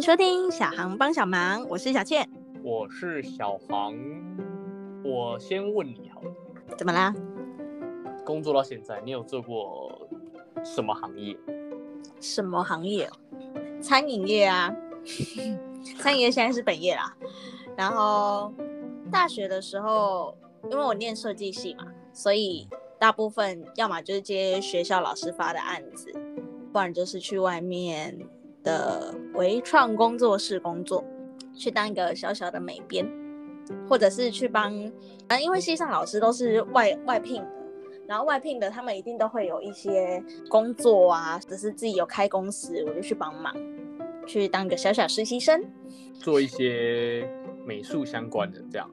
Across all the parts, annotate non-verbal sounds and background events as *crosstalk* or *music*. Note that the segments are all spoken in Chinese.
迎收听小航帮小忙，我是小倩。我是小航，我先问你好了，怎么啦？工作到现在，你有做过什么行业？什么行业哦？餐饮业啊，*laughs* 餐饮业现在是本业啦。然后大学的时候，因为我念设计系嘛，所以大部分要么就是接学校老师发的案子，不然就是去外面的微创工作室工作，去当一个小小的美编，或者是去帮，啊，因为系上老师都是外外聘的，然后外聘的他们一定都会有一些工作啊，只是自己有开公司，我就去帮忙，去当个小小实习生。做一些美术相关的这样。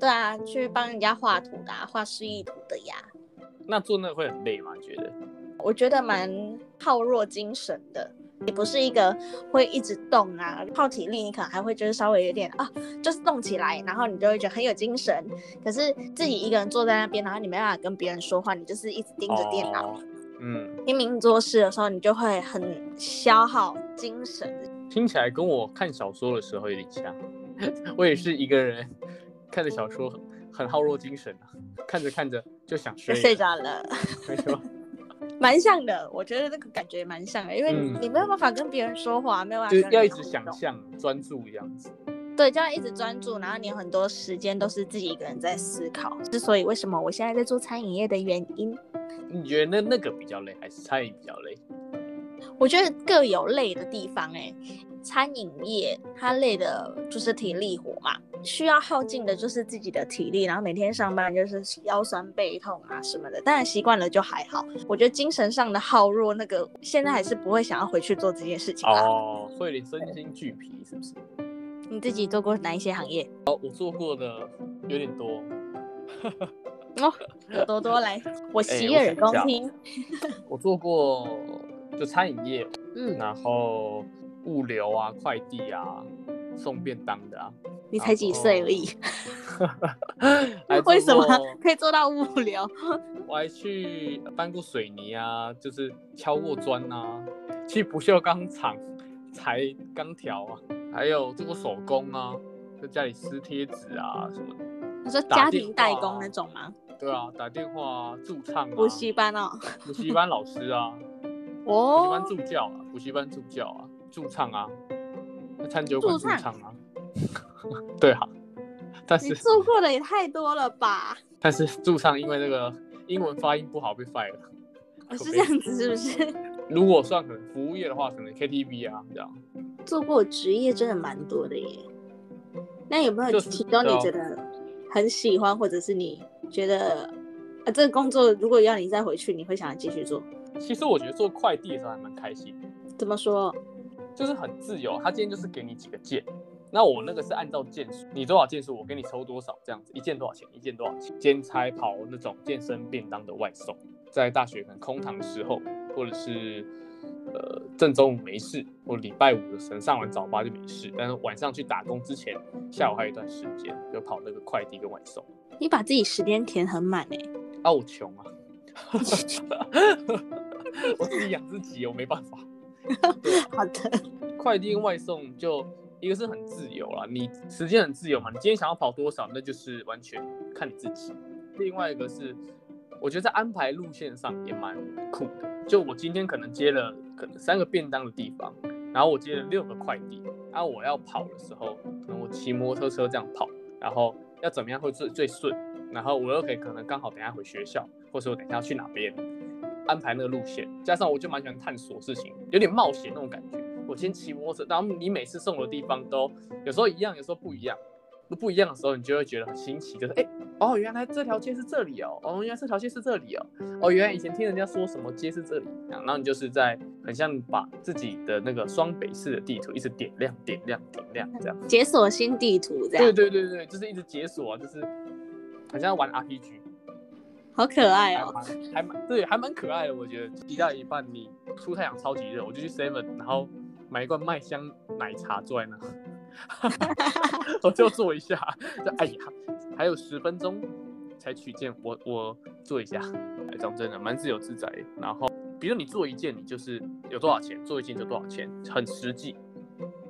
对啊，去帮人家画图的、啊，画示意图的呀。那做那个会很累吗？觉得？我觉得蛮耗弱精神的，也不是一个会一直动啊，靠体力，你可能还会就是稍微有点啊，就是动起来，然后你就会觉得很有精神。可是自己一个人坐在那边，然后你没办法跟别人说话，你就是一直盯着电脑，哦嗯，拼命做事的时候，你就会很消耗精神。听起来跟我看小说的时候有点像。*laughs* 我也是一个人看着小说很很耗弱精神啊，看着看着就想睡睡着了，没错，*laughs* 蛮像的。我觉得那个感觉蛮像的，因为你没有办法跟别人说话，没有办法就是跟要一直想象、专注这样子。对，就要一直专注，然后你有很多时间都是自己一个人在思考。之所以为什么我现在在做餐饮业的原因，你觉得那那个比较累，还是餐饮比较累？我觉得各有累的地方、欸。餐饮业它累的就是体力活嘛，需要耗尽的就是自己的体力，然后每天上班就是腰酸背痛啊什么的。当然习惯了就还好。我觉得精神上的耗弱，那个现在还是不会想要回去做这件事情啦。哦，会有点身心俱疲，是不是？你自己做过哪一些行业？哦，我做过的有点多。哦，有多多来，我 *laughs* 哎洗耳恭听。*laughs* 我做过就餐饮业，嗯，然后物流啊、快递啊、送便当的啊。你才几岁而已 *laughs* *laughs* 为什么可以做到物流？我还去搬过水泥啊，就是敲过砖啊，去不锈钢厂裁钢条啊，还有做过手工啊，在家里撕贴纸啊什么的。你说家庭代工那种吗？对啊，打电话啊，驻唱啊，补习班哦。补习班老师啊，*laughs* 补习哦班，助教啊，补习班助教啊，驻唱啊，餐酒馆驻唱啊，*laughs* 对啊，但你是做过的也太多了吧？但是驻唱因为那个英文发音不好被 fire 了。哦是这样子是不是？*laughs* 如果算可能服务业的话，可能 KTV 啊这样。做过职业真的蛮多的耶。那有没有就是其中你觉得很喜欢，或者是你觉得啊这个工作如果要你再回去，你会想要继续做？其实我觉得做快递的时候还蛮开心，怎么说？就是很自由。他今天就是给你几个件，那我那个是按照件数，你多少件数，我给你抽多少这样子，一件多少钱，一件多少钱。兼差跑那种健身便当的外送，在大学可能空堂的时候，或者是呃正中午没事，或礼拜五的时候上完早八就没事，但是晚上去打工之前，下午还有一段时间就跑那个快递跟外送。你把自己时间填很满哎。啊，我穷啊，*laughs* 我自己养自己，我没办法。*laughs* 好的，快递跟外送就一个是很自由啦，你时间很自由嘛，你今天想要跑多少，那就是完全看你自己。另外一个是，我觉得在安排路线上也蛮酷的。就我今天可能接了可能三个便当的地方，然后我接了六个快递，然后我要跑的时候，可能我骑摩托车这样跑，然后要怎么样会最最顺，然后我又可以可能刚好等下回学校，或者我等一下去哪边，安排那个路线，加上我就蛮喜欢探索事情，有点冒险那种感觉。我先骑摩托车，然后你每次送我的地方都有时候一样，有时候不一样。不一样的时候，你就会觉得很新奇，就是哎、哦，原来这条街是这里哦，哦，原来这条街是这里哦，哦，原来以前听人家说什么街是这里，然后你就是在很像把自己的那个双北市的地图一直点亮、点亮、点亮这样。解锁新地图这对样，对对对，就是一直解锁啊，就是很像玩 RPG。好可爱哦。还蛮对，还蛮可爱的。我觉得骑到一半，你出太阳超级热，我就去 Seven，然后买一罐麦香奶茶坐在那，*laughs* 我就坐一下，就哎呀，还有十分钟才取件，我我做一下。哎，讲真的，蛮自由自在。然后，比如你做一件，你就是有多少钱，做一件就多少钱，很实际。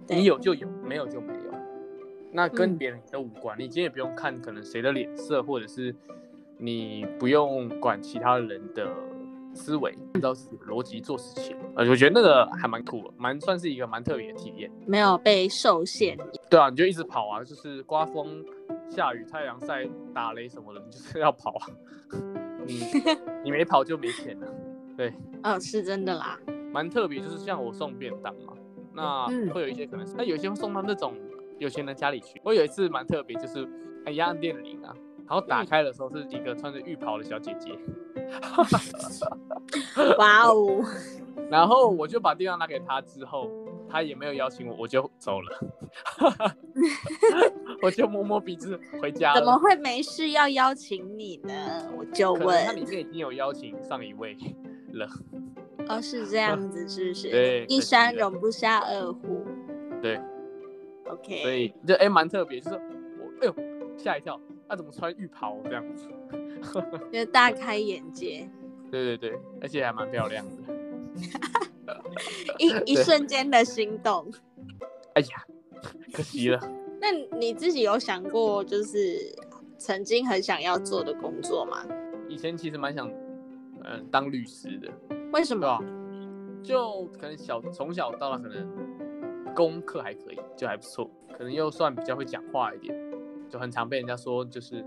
你有就有，没有就没有。那跟嗯别人都无关，你今天也不用看可能谁的脸色，或者是你不用管其他人的思维，按照自己的逻辑做事情。呃，我觉得那个还蛮酷的，蛮算是一个蛮特别的体验。没有被受限。对啊，你就一直跑啊，就是刮风、下雨、太阳晒、打雷什么的，你就是要跑啊。你 *laughs* 你没跑就没钱了。对，哦，是真的啦。蛮特别，就是像我送便当嘛，那嗯会有一些可能是，那有些会送到那种有钱人家里去。我有一次蛮特别，就是按压按电铃啊，然后打嗯开的时候是一个穿着浴袍的小姐姐，*laughs* 哇哦，然后我就把电话拿给她之后，她也没有邀请我，我就走了，*laughs* 我就摸摸鼻子回家了。怎么会没事要邀请你呢？我就问。他。里面已经有邀请上一位了，哦，是这样子，是不是？对一山容不下二虎。对，OK。所以这哎蛮特别，就是我哎呦吓一跳，他、怎么穿浴袍这样子？*laughs* 就大开眼界，对对对，而且还蛮漂亮的。*laughs* 一一瞬间的心动。哎呀，可惜了。那你自己有想过，就是曾经很想要做的工作吗？以前其实蛮想，嗯、当律师的，为什么？就可能小从小到大，可能功课还可以，就还不错，可能又算比较会讲话一点，就很常被人家说，就是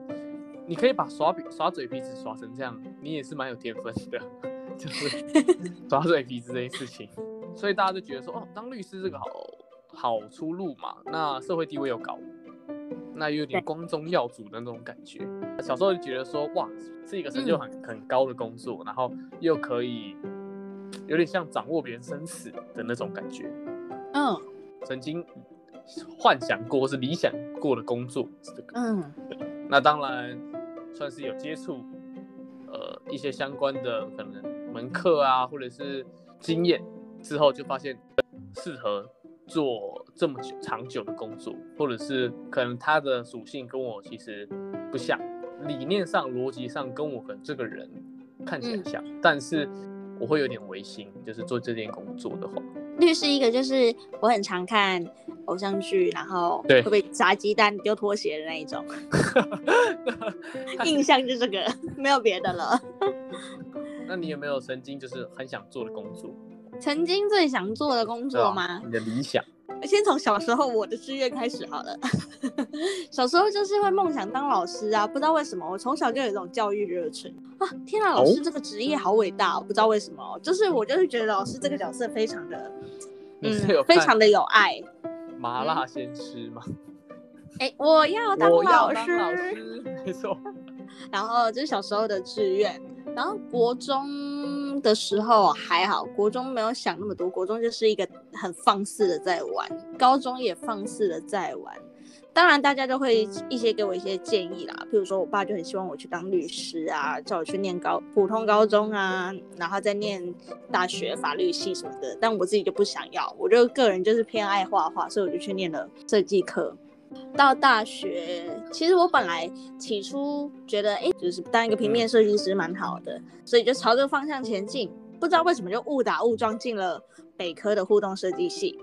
你可以把耍笔耍嘴皮子耍成这样，你也是蛮有天分的，*laughs* 就是 *laughs* 耍嘴皮子这件事情，所以大家就觉得说，哦，当律师这个好好出路嘛，那社会地位又高，那又有点光宗耀祖的那种感觉。小时候就觉得说，哇，是一个成就很、很高的工作，然后又可以有点像掌握别人生死的那种感觉。嗯曾经幻想过或是理想过的工作是这个。嗯，那当然算是有接触，呃，一些相关的可能门课啊，或者是经验之后，就发现适合做这么久长久的工作，或者是可能它的属性跟我其实不像，理念上、逻辑上跟我可能这个人看起来像，但是我会有点违心，就是做这件工作的话，律师一个就是我很常看偶像剧，然后对会被砸鸡蛋丢拖鞋的那一种，*laughs* 印象就这个，没有别的了。*laughs* 那你有没有曾经就是很想做的工作？*laughs* 曾经最想做的工作吗？你的理想？先从小时候我的志愿开始好了。小时候就是会梦想当老师啊，不知道为什么，我从小就有一种教育热忱啊！天啊，老师哦这个职业好伟大、哦，不知道为什么，就是我就是觉得老师这个角色非常的，嗯，非常的有爱。麻辣先吃吗？哎，我要当老师，当老师，没错。*laughs* 然后这是小时候的志愿，然后国中的时候还好，国中没有想那么多，国中就是一个很放肆的在玩，高中也放肆的在玩。当然，大家都会一些给我一些建议啦，譬如说我爸就很希望我去当律师啊，叫我去念高普通高中啊，然后再念大学法律系什么的，但我自己就不想要，我就个人就是偏爱画画，所以我就去念了设计课。到大学，其实我本来起初觉得，哎，就是当一个平面设计师蛮好的，所以就朝这个方向前进。不知道为什么就误打误撞进了北科的互动设计系。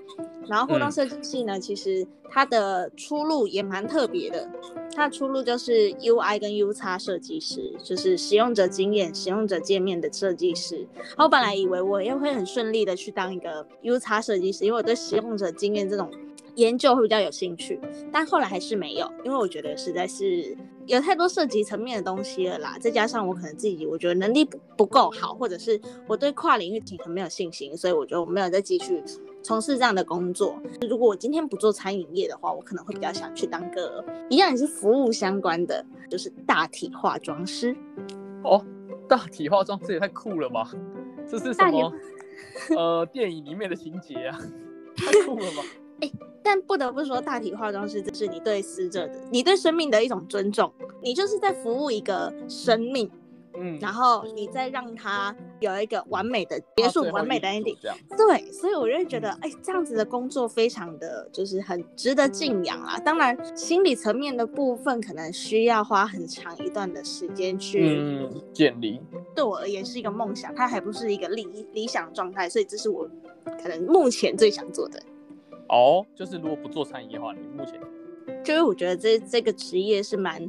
然后互动嗯设计系呢，其实它的出路也蛮特别的，它的出路就是 UI 跟 U 叉设计师，就是使用者经验、使用者界面的设计师。我本来以为我也会很顺利的去当一个 U 叉设计师，因为我对使用者经验这种研究会比较有兴趣，但后来还是没有，因为我觉得实在是有太多涉及层面的东西了啦，再加上我可能自己我觉得能力不不够好，或者是我对跨领域挺很没有信心，所以我就没有再继续从事这样的工作。如果我今天不做餐饮业的话，我可能会比较想去当个一样也是服务相关的，就是大体化妆师。哦，大体化妆师也太酷了吧！这是什么？呃，电影里面的情节啊，太酷了吧！*laughs* 但不得不说，大体化妆师这是你对死者的、你对生命的一种尊重，你就是在服务一个生命，嗯，然后你再让他有一个完美的结束、完美的 ending。对，所以我就会觉得，哎，这样子的工作非常的就是很值得敬仰啦。当然，心理层面的部分可能需要花很长一段的时间去，嗯，建立。对我而言是一个梦想，它还不是一个理理想状态，所以这是我可能目前最想做的。哦，就是如果不做餐饮业的话，你目前就是我觉得这这个职业是蛮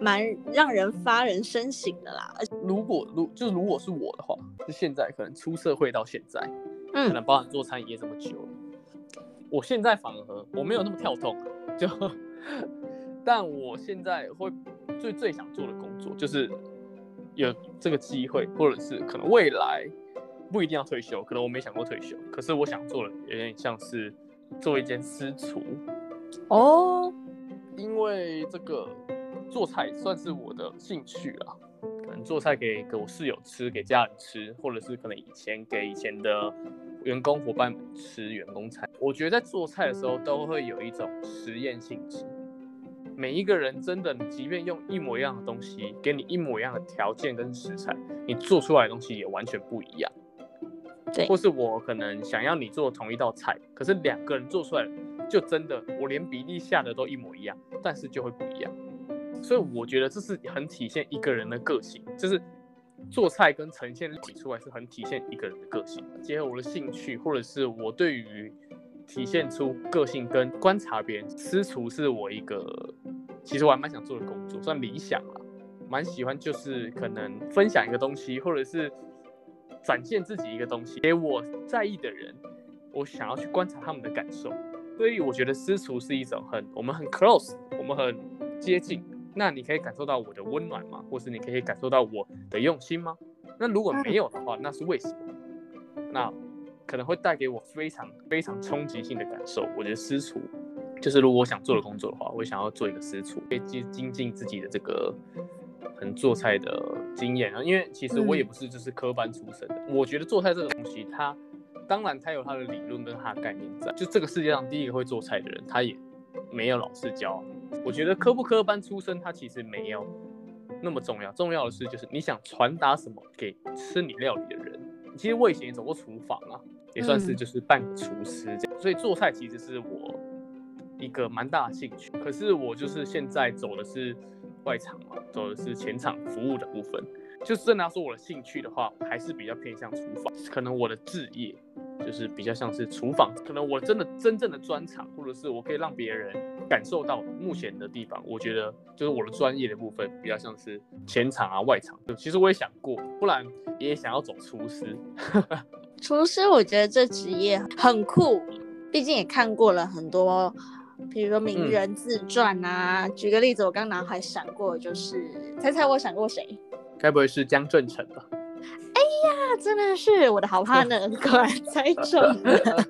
蛮让人发人深省的啦。如果如就是如果是我的话，就现在可能出社会到现在，嗯可嗯能包含做餐饮业这么久了，我现在反而我没有那么跳动，就，但我现在会最最想做的工作就是有这个机会，或者是可能未来不一定要退休，可能我没想过退休，可是我想做的有点像是做一间私厨，哦，因为这个做菜算是我的兴趣啦，可能做菜给给我室友吃，给家人吃，或者是可能以前给以前的员工伙伴们吃员工餐。我觉得在做菜的时候都会有一种实验性质，每一个人真的，你即便用一模一样的东西，给你一模一样的条件跟食材，你做出来的东西也完全不一样。对或是我可能想要你做同一道菜，可是两个人做出来就真的我连比例下的都一模一样，但是就会不一样。所以我觉得这是很体现一个人的个性，就是做菜跟呈现体出来是很体现一个人的个性。结合我的兴趣，或者是我对于体现出个性跟观察别人，私厨是我一个其实我还蛮想做的工作，算理想啦，蛮喜欢就是可能分享一个东西，或者是展现自己一个东西给我在意的人，我想要去观察他们的感受。所以我觉得私厨是一种很我们很 close，我们很接近。那你可以感受到我的温暖吗？或是你可以感受到我的用心吗？那如果没有的话，那是为什么？那可能会带给我非常非常冲击性的感受。我觉得私厨就是如果我想做的工作的话，我想要做一个私厨，可以精精进自己的这个很做菜的经验啊。因为其实我也不是就是科班出身的，我觉得做菜这个东西，它当然他有他的理论跟他的概念在。就这个世界上第一个会做菜的人，他也没有老师教。我觉得科不科班出身，他其实没有那么重要。重要的是，就是你想传达什么给吃你料理的人。其实我以前也走过厨房啊，也算是嗯就是半个厨师这样。所以做菜其实是我一个蛮大的兴趣。可是我就是现在走的是外场嘛，走的是前场服务的部分。就是真的要说我的兴趣的话，还是比较偏向厨房。可能我的置业就是比较像是厨房，可能我真的真正的专长，或者是我可以让别人感受到目前的地方，我觉得就是我的专业的部分比较像是前场啊、外场。就其实我也想过，不然也想要走厨师。*laughs* 厨师，我觉得这职业很酷，毕竟也看过了很多，比如说名人自传啊。举个例子，我刚脑海闪过，就是猜猜我闪过谁？该不会是江正成吧？啊，真的是我的好 partner，果然猜中 *laughs* 了。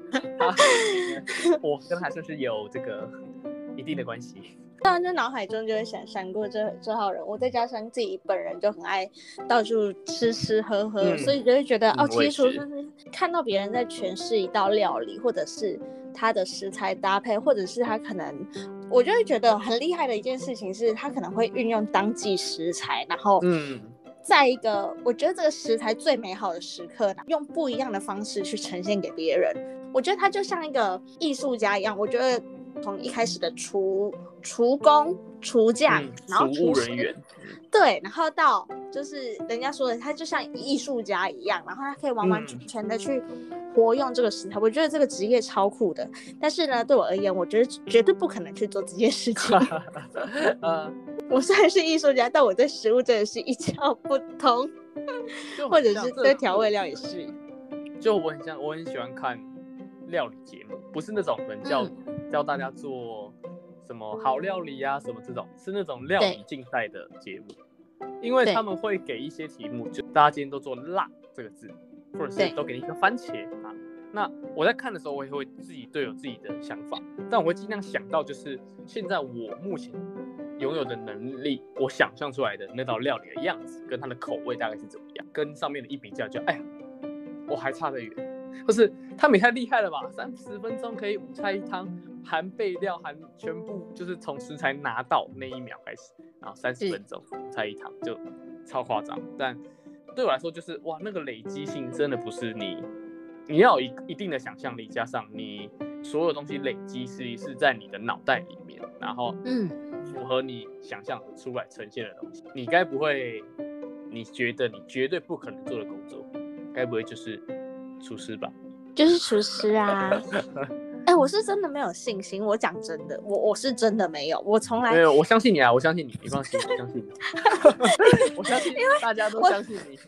我跟他算是有这个一定的关系。当然，就脑海中就会闪闪过这这号人物，再加上自己本人就很爱到处吃吃喝喝，嗯所以就会觉得、嗯哦，其实看到别人在诠释一道料理，或者是他的食材搭配，或者是他可能，我就会觉得很厉害的一件事情是，他可能会运用当季食材，然后嗯，在一个我觉得这个食材最美好的时刻，用不一样的方式去呈现给别人。我觉得他就像一个艺术家一样，我觉得从一开始的厨厨工、厨匠，嗯然后服厨师务人员，对，然后到就是人家说的，他就像艺术家一样，然后他可以完完全嗯全的去活用这个食材。我觉得这个职业超酷的，但是呢，对我而言，我觉得绝对不可能去做这件事情。*laughs* 呃，*laughs* 我虽然是艺术家，但我对食物真的是一窍不通，*laughs* 或者是对调味料也是。就我很像，我很喜欢看料理节目，不是那种能教、嗯教大家做什么好料理啊、什么这种，是那种料理竞赛的节目，因为他们会给一些题目，就大家今天都做辣这个字，或者是都给你一个番茄啊。那我在看的时候，我也会自己对有自己的想法，但我会尽量想到就是现在我目前拥有的能力，我想象出来的那道料理的样子，跟它的口味大概是怎么样，跟上面的一比较就，哎呀，我还差得远，*laughs* 或是他们也太厉害了吧，三十分钟可以五菜一汤，含备料，含全部就是从食材拿到那一秒开始，然后三十分钟五菜一汤就超夸张，但对我来说就是哇，那个累积性真的不是你，你要有一一定的想象力，加上你所有东西累积是是在你的脑袋里面，然后嗯，符合你想象出来呈现的东西，你该不会你觉得你绝对不可能做的工作，该不会就是厨师吧？就是厨师啊。*laughs* 我是真的没有信心。我讲真的，我我是真的没有，我从来没有，我相信你啊，我相信你，你放心，我相信你，*laughs* 我相信大家都相信你。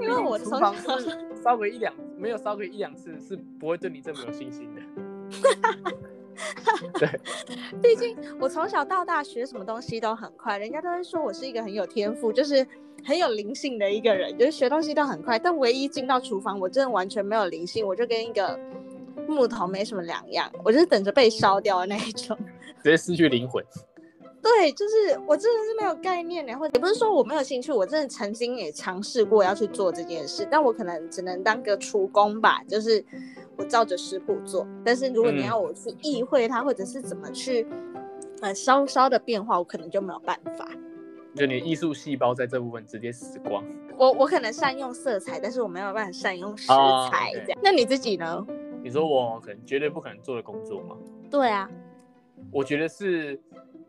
因为我厨从房是烧个一两，没有烧个一两次是不会对你这么有信心的。*laughs* 对，*laughs* 毕竟我从小到大学什么东西都很快，人家都会说我是一个很有天赋，就是很有灵性的一个人，就是学东西都很快。但唯一进到厨房，我真的完全没有灵性，我就跟一个木头没什么两样，我就是等着被烧掉的那一种。*laughs* 直接失去灵魂。对，就是我真的是没有概念的，或者也不是说我没有兴趣，我真的曾经也尝试过要去做这件事，但我可能只能当个厨工吧，就是我照着食谱做。但是如果你嗯要我去意会它，或者是怎么去呃稍稍的变化，我可能就没有办法。就你艺术细胞在这部分直接死光。我我可能善用色彩，但是我没有办法善用食哦材这样。那你自己呢？你说我可能绝对不可能做的工作吗？对啊，我觉得是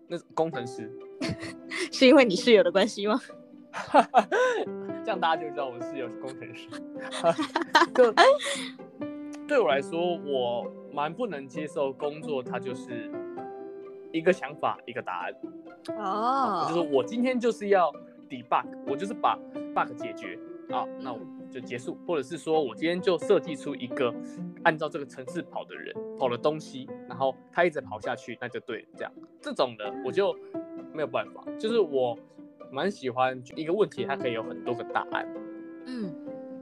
那工程师，*laughs* 是因为你室友的关系吗？*laughs* 这样大家就知道我室友是工程师。*laughs* 就对我来说，我蛮不能接受工作，它就是一个想法一个答案。哦就是我今天就是要 debug，我就是把 bug 解决啊，那我就结束，或者是说我今天就设计出一个按照这个城市跑的人跑的东西，然后他一直跑下去，那就对了，这样这种的我就没有办法，就是我蛮喜欢一个问题，它可以有很多个答案，嗯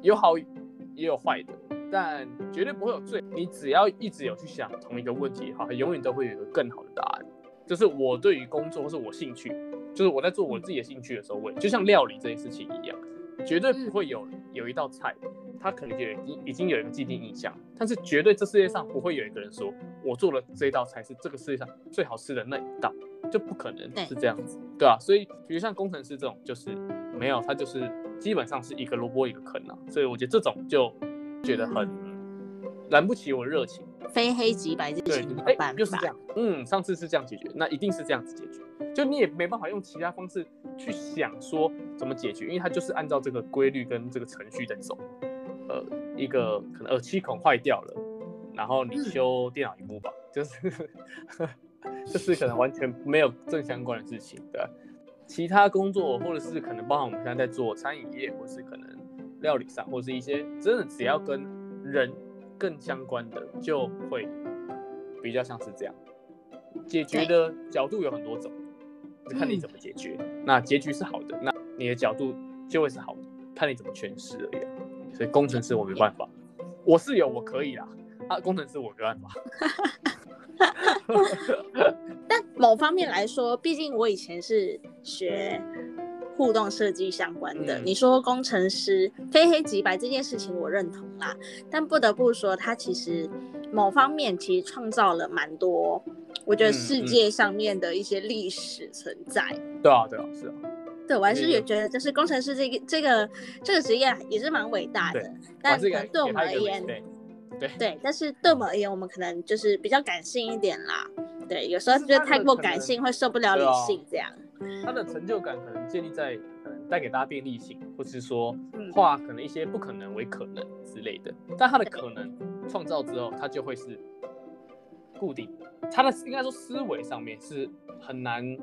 有好也有坏的，但绝对不会有最。你只要一直有去想同一个问题，好，永远都会有一个更好的答案。就是我对于工作或是我兴趣，就是我在做我自己的兴趣的时候，我就像料理这件事情一样，绝对不会有有一道菜，他可能就已经已经有一个既定印象，但是绝对这世界上不会有一个人说我做的这道菜是这个世界上最好吃的那一道，就不可能是这样子，对啊，所以比如像工程师这种，就是没有，他就是基本上是一个萝卜一个坑啊，所以我觉得这种就觉得很燃不起我的热情。非黑即白这对，就是这。样。嗯，上次是这样解决，那一定是这样子解决。就你也没办法用其他方式去想说怎么解决，因为它就是按照这个规律跟这个程序在走。呃，一个可能耳机孔坏掉了，然后你嗯修电脑荧幕吧，就是 *laughs* 就是可能完全没有正相关的事情对其他工作或者是可能包含我们现在在做餐饮业，或是可能料理上，或是一些真的只要跟人更相关的，就会比较像是这样。解决的角度有很多种，就看你怎么解决。那结局是好的，那你的角度就会是好的，看你怎么诠释而已啊。所以工程师我没办法，我是有我可以啦，啊，工程师我没办法。*laughs* 但某方面来说，毕竟我以前是学互动设计相关的。嗯你说工程师非黑即白这件事情，我认同啦。但不得不说，他其实某方面其实创造了蛮多，我觉得嗯世界上面的一些历史存在。对啊，对啊，是啊，对我还是嗯也觉得，就是工程师这个这个这个职业也是蛮伟大的。但是可能对我们而言对对，但是对我们而言，我们可能就是比较感性一点啦。对，有时候就是觉得太过感性会受不了理性，这样。他的成就感可能建立在可能带给大家便利性，或是说嗯化可能一些不可能为可能之类的。但他的可能创造之后，他就会是固定的，他的应该说思维上面是很难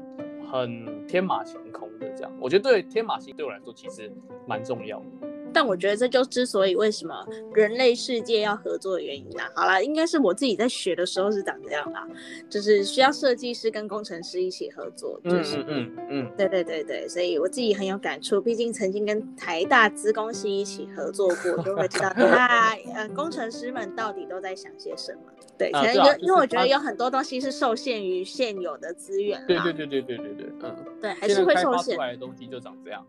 很天马行空的这样。我觉得对天马行对我来说其实蛮重要的。但我觉得这就之所以为什么人类世界要合作的原因啦。好啦，应该是我自己在学的时候是长这样啦，就是需要设计师跟工程师一起合作，就嗯是。嗯嗯嗯，对对对对，所以我自己很有感触，毕竟曾经跟台大资工系一起合作过，就会知道他 *laughs* 呃工程师们到底都在想些什么。对，可能有、啊对啊因为我觉得有很多东西是受限于现有的资源啦，对对对对对对对，嗯，对还是会受限，来的东西就长这样。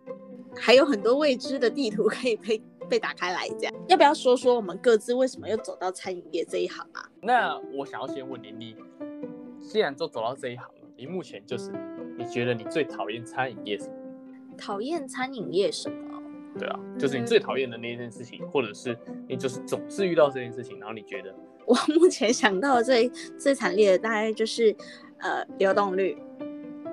还有很多未知的地图可以被被打开来。这样，要不要说说我们各自为什么又走到餐饮业这一行啊？那我想要先问你，你既然都走到这一行了，你目前就是你觉得你最讨厌餐饮业什么？讨厌餐饮业什么？对啊，就是你最讨厌的那件事情，或者是你就是总是遇到这件事情，然后你觉得我目前想到的最最惨烈的大概就是呃流动率，嗯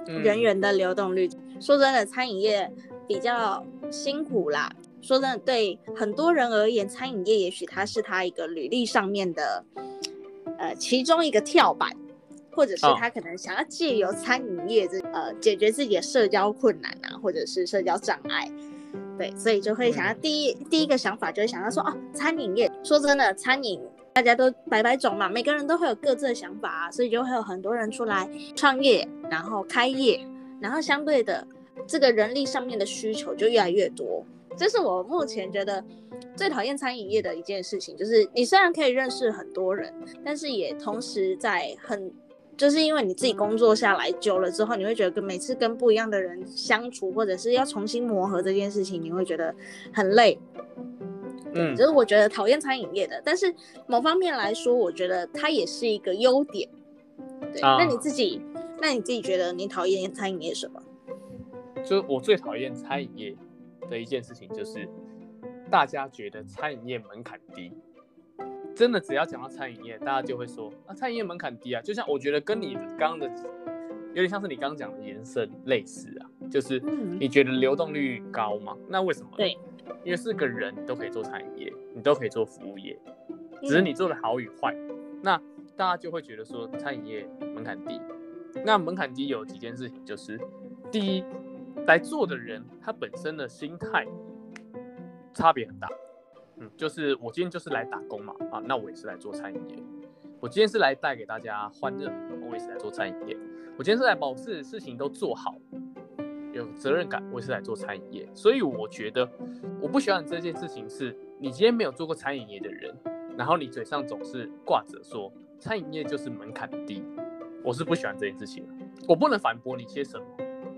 人员的流动率。说真的，餐饮业比较辛苦啦。说真的，对很多人而言，餐饮业也许它是他一个履历上面的呃其中一个跳板，或者是哦他可能想要借由餐饮业这呃解决自己的社交困难啊，或者是社交障碍。对，所以就会想要嗯第一、第一个想法就会想到说，哦，餐饮业。说真的，餐饮大家都百百种嘛，每个人都会有各自的想法啊，所以就会有很多人出来创业，然后开业，然后相对的这个人力上面的需求就越来越多。这是我目前觉得最讨厌餐饮业的一件事情，就是你虽然可以认识很多人，但是也同时在很，就是因为你自己工作下来久了之后，你会觉得跟每次跟不一样的人相处，或者是要重新磨合这件事情，你会觉得很累。嗯就是我觉得讨厌餐饮业的，但是某方面来说，我觉得它也是一个优点。对，啊那你自己，那你自己觉得你讨厌餐饮业什么？就是我最讨厌餐饮业的一件事情，就是大家觉得餐饮业门槛低。真的，只要讲到餐饮业，大家就会说啊，餐饮业门槛低啊。就像我觉得跟你的刚刚的有点像是你刚刚讲的延伸类似啊，就是嗯你觉得流动率高吗？那为什么？对，因为是个人都可以做餐饮业，你都可以做服务业，只是你做的好与坏，那大家就会觉得说餐饮业门槛低。那门槛低有几件事情，就是第一，来做的人他本身的心态差别很大。嗯，就是我今天就是来打工嘛，啊，那我也是来做餐饮业。我今天是来带给大家欢乐，我也是来做餐饮业。我今天是来把我自己的事情都做好，有责任感，我是来做餐饮业。所以我觉得我不喜欢这件事情是，你今天没有做过餐饮业的人，然后你嘴上总是挂着说餐饮业就是门槛低，我是不喜欢这件事情。我不能反驳你些什么。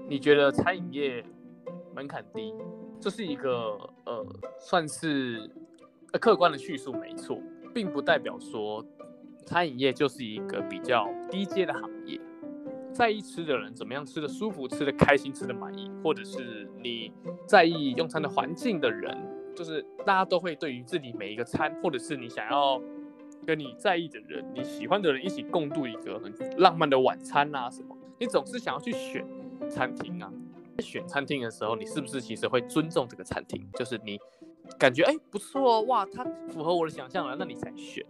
你觉得餐饮业门槛低，这是一个呃算是呃客观的叙述没错，并不代表说餐饮业就是一个比较低阶的行业。在意吃的人怎么样吃的舒服、吃的开心、吃的满意，或者是你在意用餐的环境的人，就是大家都会对于自己每一个餐，或者是你想要跟你在意的人、你喜欢的人一起共度一个很浪漫的晚餐啊什么，你总是想要去选餐厅啊。选餐厅的时候，你是不是其实会尊重这个餐厅？就是你感觉哎不错，哇，它符合我的想象了，那你才选。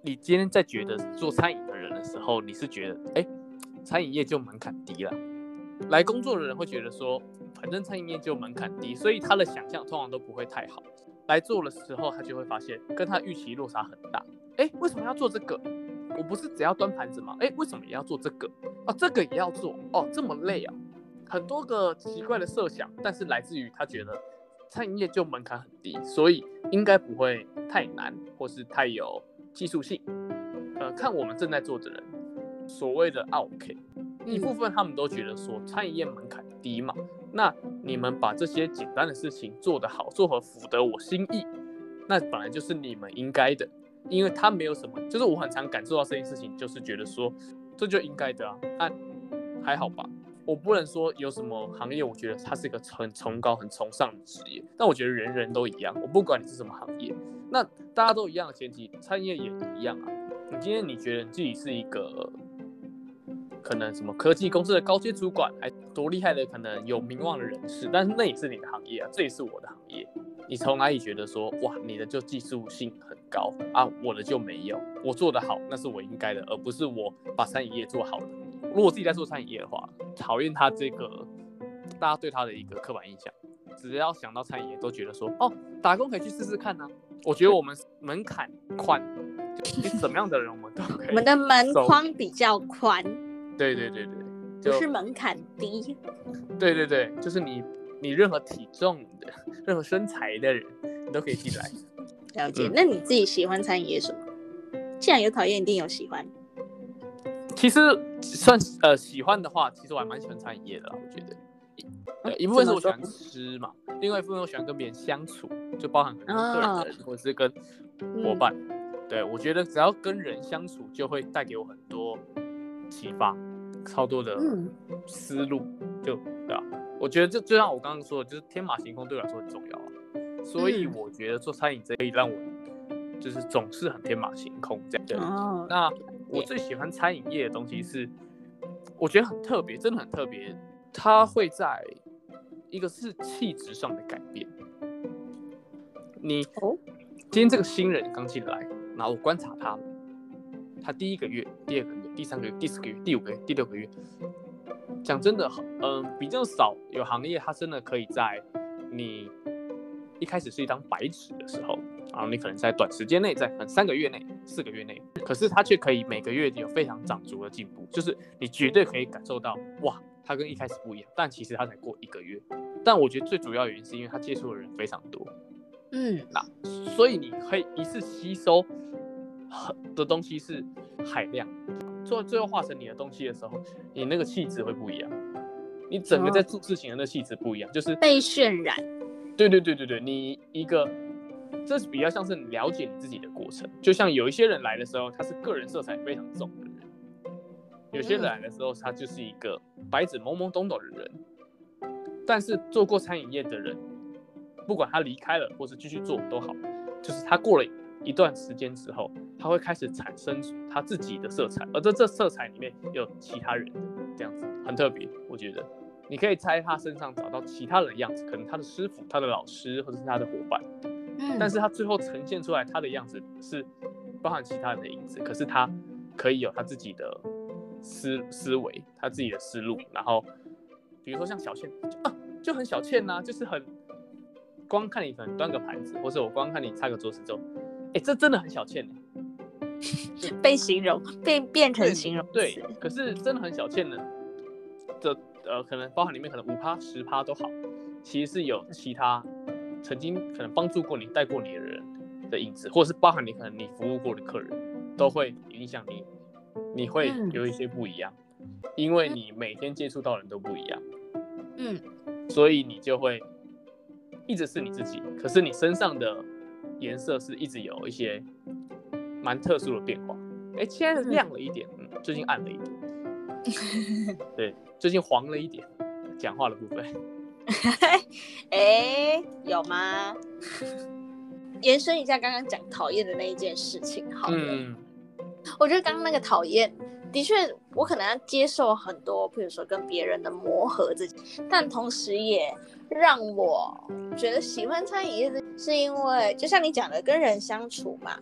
你今天在觉得做餐饮的人的时候，你是觉得哎，餐饮业就门槛低了。来工作的人会觉得说，反正餐饮业就门槛低，所以他的想象通常都不会太好。来做的时候，他就会发现跟他预期落差很大。哎，为什么要做这个？我不是只要端盘子吗？哎，为什么也要做这个？哦，这个也要做哦，这么累啊！很多个奇怪的设想，但是来自于他觉得餐饮业就门槛很低，所以应该不会太难，或是太有技术性。呃，看我们正在做的人，所谓的 OK，一部分他们都觉得说餐饮业门槛低嘛，那你们把这些简单的事情做得好，做和符合我心意，那本来就是你们应该的，因为他没有什么，就是我很常感受到这件事情，就是觉得说这就应该的啊，那还好吧。我不能说有什么行业，我觉得它是一个很崇高、很崇尚的职业，但我觉得人人都一样。我不管你是什么行业，那大家都一样的前提，餐饮业也一样啊。你今天你觉得你自己是一个可能什么科技公司的高阶主管，还多厉害的，可能有名望的人士，但是那也是你的行业啊，这也是我的行业。你从哪里觉得说哇，你的就技术性很高啊，我的就没有，我做得好那是我应该的，而不是我把餐饮业做好的。如果我自己在做餐饮业的话，讨厌他这个大家对他的一个刻板印象，只要想到餐饮业都觉得说哦，打工可以去试试看呢、我觉得我们门槛宽，就 *laughs* 你什么样的人我们都可以。我们的门框比较宽，对对对对，就是门槛低。对对对，就是你你任何体重的、任何身材的人，你都可以进来。*laughs* 了解。嗯那你自己喜欢餐饮业什么？既然有讨厌，一定有喜欢。其实算呃喜欢的话，其实我还蛮喜欢餐饮业的啦，我觉得。对，一部分是我喜欢吃嘛，另外一部分我喜欢跟别人相处，就包含可能哦个人或者是跟伙伴。对我觉得只要跟人相处，就会带给我很多启发，超多的嗯思路，就对啊。我觉得就就像我刚刚说的，就是天马行空对我来说很重要啊。所以嗯我觉得做餐饮这可以让我就是总是很天马行空这样。对，哦，那我最喜欢餐饮业的东西是，我觉得很特别，真的很特别。它会在一个是气质上的改变。你哦今天这个新人刚进来，然后我观察他，他第一个月、第二个月、第三个月、第四个月、第五个月、第六个月，讲真的，嗯、比较少有行业，它真的可以在你一开始是一张白纸的时候，然后你可能在短时间内，在三个月内、四个月内，可是它却可以每个月有非常长足的进步，就是你绝对可以感受到，哇，它跟一开始不一样，但其实它才过一个月。但我觉得最主要原因是因为它接触的人非常多，嗯那所以你可以一次吸收很 *laughs* 的东西是海量，做最后化成你的东西的时候，你那个气质会不一样，你整个在做事情的那气质不一样，就是被渲染，对对对对对，你一个这是比较像是你了解你自己的过程，就像有一些人来的时候，他是个人色彩非常重的人，有些人来的时候，他就是一个白纸懵懵懂懂的人，但是做过餐饮业的人，不管他离开了或是继续做都好，就是他过了一段时间之后，他会开始产生他自己的色彩，而在这色彩里面有其他人的这样子，很特别，我觉得。你可以在他身上找到其他人的样子，可能他的师傅、他的老师，或者是他的伙伴，嗯，但是他最后呈现出来他的样子是包含其他人的影子，可是他可以有他自己的思思维，他自己的思路，然后比如说像小倩，就啊就很小倩呐、就是很光看你可能端个盘子，或者我光看你擦个桌子之后，哎，这真的很小倩、欸、*laughs* 被形容，被变成形容对，可是真的很小倩呢，这呃，可能包含里面可能五趴十趴都好，其实是有其他曾经可能帮助过你、带过你的人的影子，或者是包含你可能你服务过的客人，都会影响你，你会嗯。有一些不一样，因为你每天接触到的人都不一样，嗯。所以你就会一直是你自己，可是你身上的颜色是一直有一些蛮特殊的变化。哎，现在亮了一点，嗯，最近暗了一点，对，最近黄了一点，讲话的部分。*laughs* 哎，有吗？延伸一下刚刚讲讨厌的那一件事情，好了，嗯我觉得刚刚那个讨厌，的确，我可能要接受很多，比如说跟别人的磨合这，但同时也让我觉得喜欢餐饮业的，是因为就像你讲的，跟人相处嘛。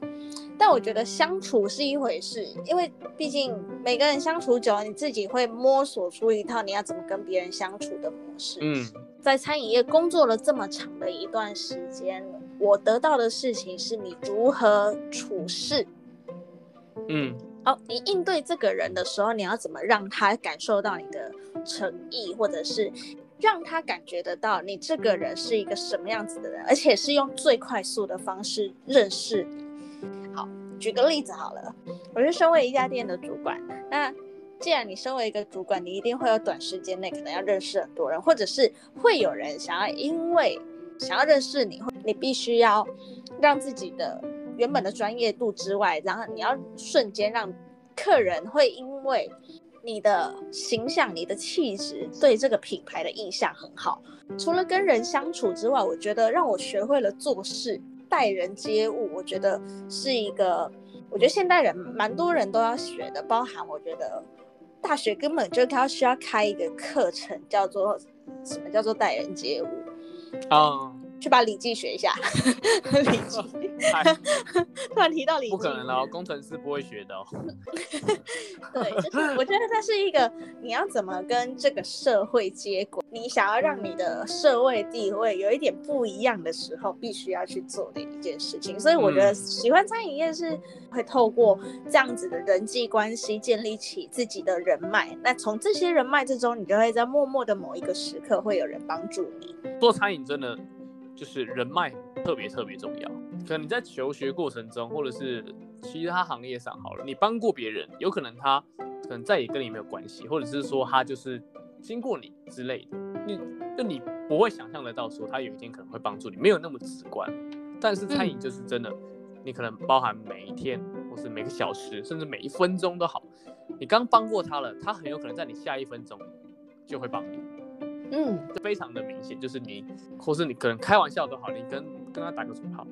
但我觉得相处是一回事，因为毕竟每个人相处久了，你自己会摸索出一套你要怎么跟别人相处的模式。嗯在餐饮业工作了这么长的一段时间，我得到的事情是你如何处事。嗯哦，你应对这个人的时候，你要怎么让他感受到你的诚意，或者是让他感觉得到你这个人是一个什么样子的人，而且是用最快速的方式认识你。好，举个例子好了，我是身为一家店的主管，那既然你身为一个主管，你一定会有短时间内可能要认识很多人，或者是会有人想要因为想要认识你，你必须要让自己的原本的专业度之外，然后你要瞬间让客人会因为你的形象、你的气质对这个品牌的印象很好。除了跟人相处之外，我觉得让我学会了做事、待人接物，我觉得是一个，我觉得现代人蛮多人都要学的，包含我觉得大学根本就要需要开一个课程，叫做什么叫做待人接物，啊，去把《礼记》学一下。*laughs* 礼记，*laughs* 突然提到《礼记》，不可能哦，工程师不会学的哦。对，就是我觉得它是一个你要怎么跟这个社会接轨，你想要让你的社会地位有一点不一样的时候，必须要去做的一件事情。所以我觉得嗯喜欢餐饮业是会透过这样子的人际关系建立起自己的人脉，那从这些人脉之中，你就会在默默的某一个时刻会有人帮助你。做餐饮真的就是人脉特别特别重要。可能你在求学过程中，或者是其他行业上好了，你帮过别人，有可能他可能再也跟你没有关系，或者是说他就是经过你之类的，你就你不会想象得到说他有一天可能会帮助你，没有那么直观。但是餐饮就是真的，你可能包含每一天，或是每个小时，甚至每一分钟都好，你刚帮过他了，他很有可能在你下一分钟就会帮你。嗯，非常的明显，就是你，或是你可能开玩笑都好，你跟跟他打个嘴炮，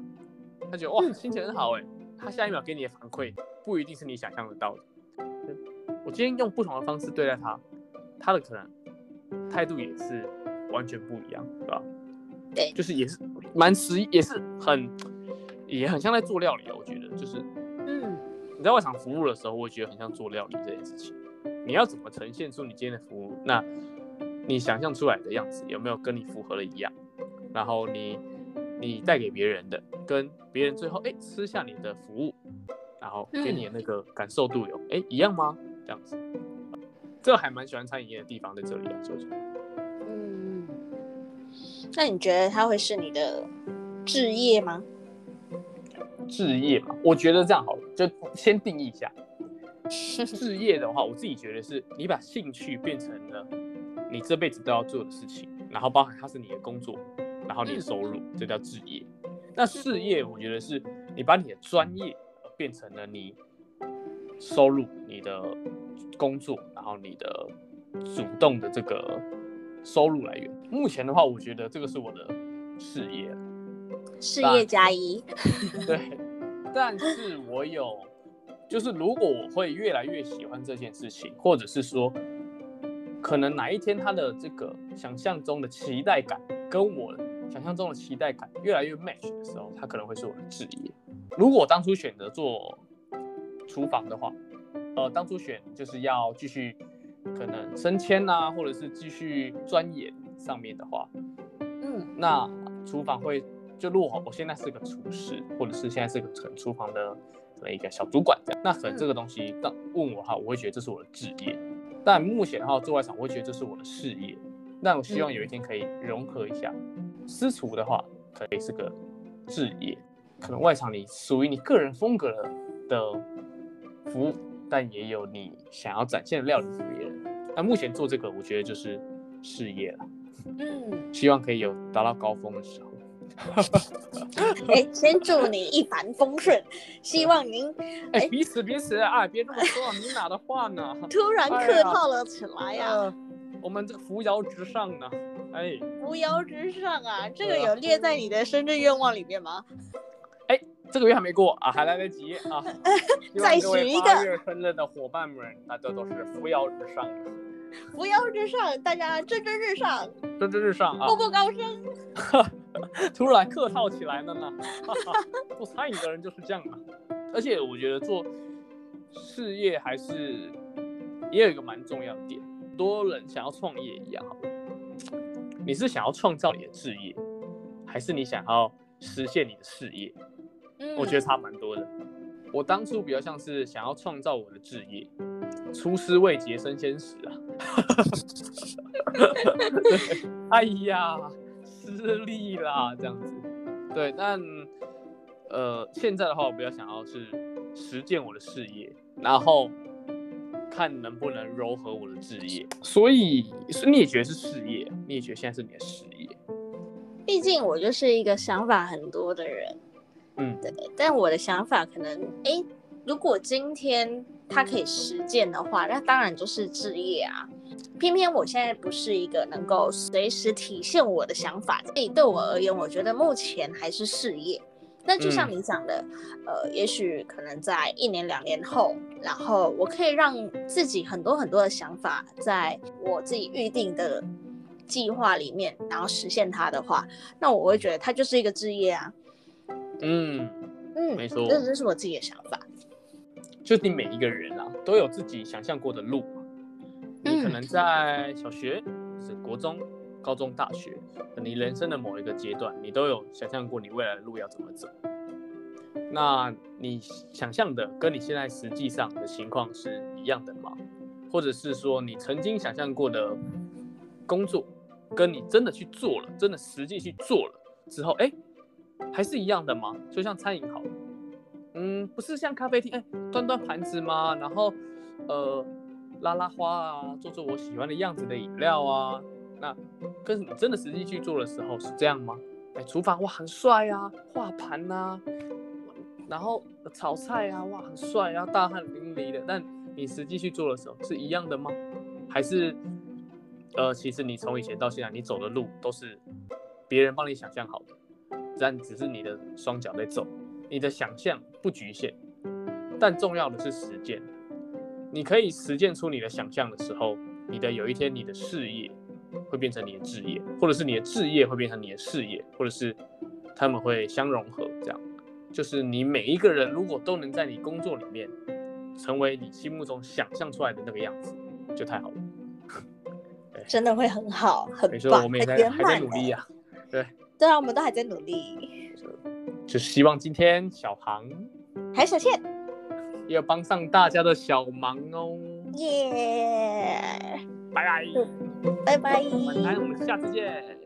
他觉得哇心情很好哎，他下一秒给你的反馈不一定是你想象得到的。我今天用不同的方式对待他，他的可能态度也是完全不一样，对吧？对就是也是蛮实，也是很，也很像在做料理啊。我觉得就是嗯，你在外场服务的时候，我觉得很像做料理这件事情。你要怎么呈现出你今天的服务？那你想象出来的样子有没有跟你符合的一样？然后你你带给别人的，跟别人最后哎吃下你的服务，然后给你的那个感受度有哎一样吗？这样子，这还蛮喜欢餐饮业的地方在这里啊，就是。嗯，那你觉得它会是你的置业吗？置业嘛，我觉得这样好，就先定义一下。*laughs* 置业的话，我自己觉得是你把兴趣变成了你这辈子都要做的事情，然后包含它是你的工作，然后你的收入，这叫置业。那事业，我觉得是你把你的专业变成了你收入、你的工作，然后你的主动的这个收入来源。目前的话，我觉得这个是我的事业，事业加一。*laughs* 对，但是我有。就是如果我会越来越喜欢这件事情，或者是说，可能哪一天他的这个想象中的期待感跟我想象中的期待感越来越 match 的时候，他可能会是我的职业。如果我当初选择做厨房的话，呃，当初选就是要继续可能升迁呐，或者是继续钻研上面的话，嗯，那厨房会就如果我现在是个厨师，或者是现在是个很厨房的。的一个小主管这样，那可能这个东西当问我哈，我会觉得这是我的职业。但目前的话，做外场我会觉得这是我的事业。但我希望有一天可以融合一下。私厨的话，可以是个置业。可能外场你属于你个人风格的服务，但也有你想要展现的料理给别人。那目前做这个，我觉得就是事业了。嗯，希望可以有达到高峰的时候。*laughs* 哎，先祝你一帆风顺，希望您 *laughs* 哎彼此彼此啊，别这么说，你哪的话呢？*laughs* 突然客套了起来呀。我们这个扶摇直上呢，哎，扶摇直上啊，这个有列在你的生日愿望里面吗？哎，这个月还没过啊，还来得及啊。再许一个。生日的伙伴们，大家都是扶摇直上。扶摇直上，大家蒸蒸日上，蒸蒸日上啊，步步高升。*laughs* 突然客套起来了呢，做餐饮的人就是这样嘛。而且我觉得做事业还是也有一个蛮重要的点，很多人想要创业一样，你是想要创造你的事业，还是你想要实现你的事业？嗯，我觉得差蛮多的。我当初比较像是想要创造我的事业。出师未捷身先死啊！*laughs* 哎呀，失利啦，这样子。对，但呃，现在的话，我比较想要是实践我的事业，然后看能不能柔合我的职业。所以，你也觉得是事业？你也觉得现在是你的事业？毕竟我就是一个想法很多的人。嗯，对。但我的想法可能，哎，如果今天。他可以实践的话，那当然就是置业啊。偏偏我现在不是一个能够随时体现我的想法，所以对我而言，我觉得目前还是事业。那就像你讲的，呃，也许可能在一年两年后，然后我可以让自己很多很多的想法，在我自己预定的计划里面，然后实现它的话，那我会觉得它就是一个置业啊。嗯嗯，没错，这就是我自己的想法。就是你每一个人啊，都有自己想象过的路。你可能在小学、是国中、高中、大学，你人生的某一个阶段，你都有想象过你未来的路要怎么走。那你想象的跟你现在实际上的情况是一样的吗？或者是说你曾经想象过的工作，跟你真的去做了，真的实际去做了之后，哎，还是一样的吗？就像餐饮好。嗯，不是像咖啡厅，哎，端端盘子吗？然后，呃，拉拉花啊，做做我喜欢的样子的饮料啊。那跟你真的实际去做的时候是这样吗？哎，厨房哇很帅啊，画盘呐，然后炒菜啊，哇很帅啊，大汗淋漓的。但你实际去做的时候是一样的吗？还是，呃，其实你从以前到现在，你走的路都是别人帮你想象好的，但只是你的双脚在走。你的想象不局限但重要的是实践。你可以实践出你的想象的时候你的有一天你的事业会变成你的置业或者是你的置业会变成你的事业或者是他们会相融合这样。就是你每一个人如果都能在你工作里面成为你心目中想象出来的那个样子就太好了。真的会很好很棒我们也在努力呀对。对啊我们都还在努力。就希望今天小航还有小倩要帮上大家的小忙哦。耶！拜拜，拜拜，晚安，我们下次见。